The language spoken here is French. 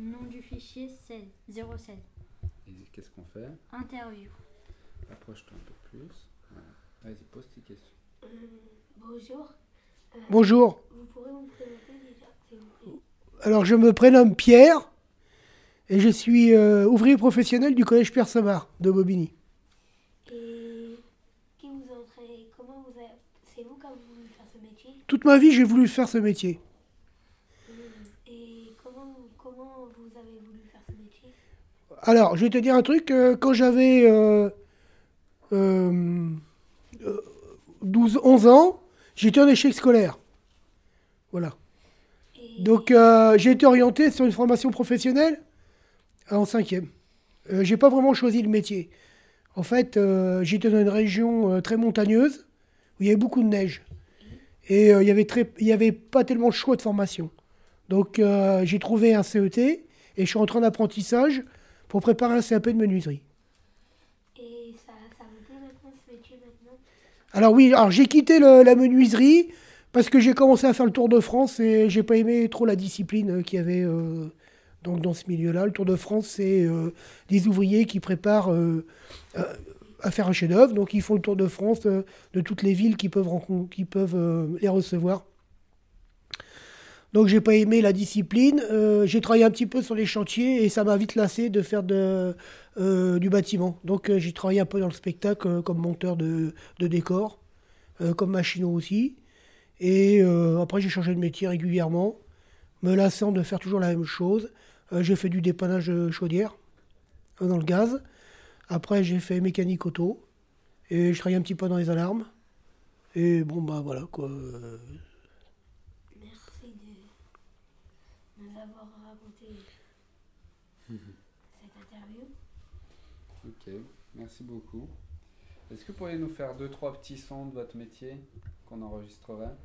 Nom du fichier 16, 016. Et qu'est-ce qu'on fait? Interview. Approche-toi un peu plus. Voilà. Vas-y, pose tes questions. Euh, bonjour. Euh, Bonjour. Vous pourrez vous présenter déjà, s'il vous plaît? Alors, je me prénomme Pierre et je suis euh, ouvrier professionnel du collège Pierre Samar de Bobigny. Et qui vous a entraîné Comment vous avez... C'est vous qui avez voulu faire ce métier? Toute ma vie, j'ai voulu faire ce métier. Et comment, comment vous avez voulu faire ce métier? Alors, je vais te dire un truc. euh, quand j'avais euh, euh, euh, 12, 11 ans, j'étais en échec scolaire. Voilà. Et Donc, euh, j'ai été orienté sur une formation professionnelle en cinquième. Euh, j'ai pas vraiment choisi le métier. En fait, euh, j'étais dans une région euh, très montagneuse où il y avait beaucoup de neige. Et euh, il y avait très, il y avait pas tellement de choix de formation. Donc, euh, j'ai trouvé un CET et je suis rentré en apprentissage pour préparer un CAP de menuiserie. Et ça, ça vous plaît maintenant ce métier maintenant? Alors oui, alors j'ai quitté le- la menuiserie parce que j'ai commencé à faire le Tour de France et j'ai pas aimé trop la discipline qu'il y avait euh, donc dans ce milieu-là. Le Tour de France, c'est euh, des ouvriers qui préparent à faire un chef-d'œuvre, donc ils font le Tour de France de toutes les villes qui peuvent, qui peuvent les recevoir. Donc j'ai pas aimé la discipline. Euh, j'ai travaillé un petit peu sur les chantiers et ça m'a vite lassé de faire euh, du bâtiment. Donc euh, j'ai travaillé un peu dans le spectacle comme monteur de, de décor, comme machinot aussi. Et après j'ai changé de métier régulièrement, me lassant de faire toujours la même chose. J'ai fait du dépannage chaudière dans le gaz. Après j'ai fait mécanique auto et je travaillais un petit peu dans les alarmes. Et bon bah voilà quoi. Euh, Merci de nous avoir raconté cette interview. Ok, merci beaucoup. Est-ce que vous pourriez nous faire deux, trois petits sons de votre métier qu'on enregistrerait?